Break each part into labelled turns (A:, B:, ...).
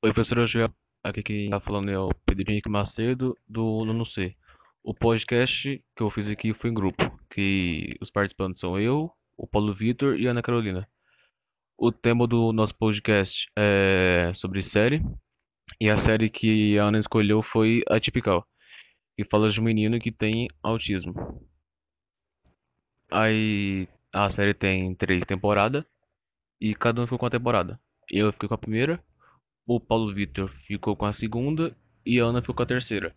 A: Oi, professora Joel. Aqui quem tá falando é o Pedro Henrique Macedo, do Nono C. O podcast que eu fiz aqui foi em grupo, que os participantes são eu, o Paulo Vitor e a Ana Carolina. O tema do nosso podcast é sobre série, e a série que a Ana escolheu foi Atypical, que fala de um menino que tem autismo. Aí a série tem três temporadas, e cada um ficou com a temporada. Eu fiquei com a primeira, o Paulo Vitor ficou com a segunda e a Ana ficou com a terceira.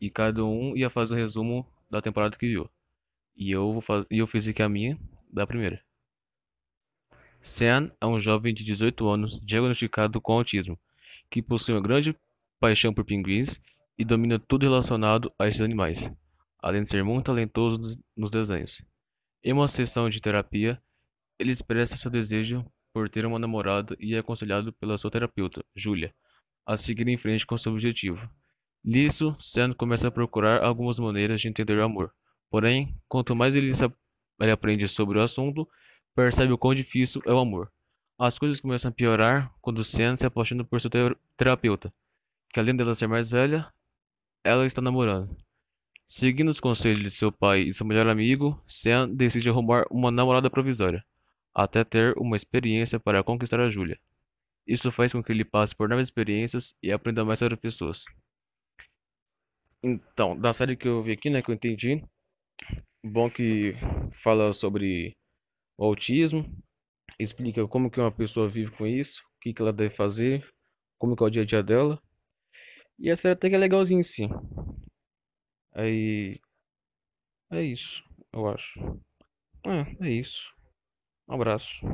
A: E cada um ia fazer um resumo da temporada que viu. E eu, vou faz... eu fiz aqui a minha da primeira. Sean é um jovem de 18 anos diagnosticado com autismo, que possui uma grande paixão por pinguins e domina tudo relacionado a esses animais, além de ser muito talentoso nos desenhos. Em uma sessão de terapia, ele expressa seu desejo por ter uma namorada e é aconselhado pela sua terapeuta, Julia, a seguir em frente com seu objetivo. Nisso, Sam começa a procurar algumas maneiras de entender o amor. Porém, quanto mais ele, ele aprende sobre o assunto, percebe o quão difícil é o amor. As coisas começam a piorar quando Sam se apaixona por ter terapeuta, que além dela ser mais velha, ela está namorando. Seguindo os conselhos de seu pai e seu melhor amigo, Sam decide arrumar uma namorada provisória até ter uma experiência para conquistar a Júlia. Isso faz com que ele passe por novas experiências e aprenda mais sobre pessoas. Então, da série que eu vi aqui, né, que eu entendi, bom que fala sobre o autismo, explica como que uma pessoa vive com isso, o que que ela deve fazer, como que é o dia a dia dela. E a série até que é legalzinha sim. Aí é isso, eu acho. É, é isso. Um abraço.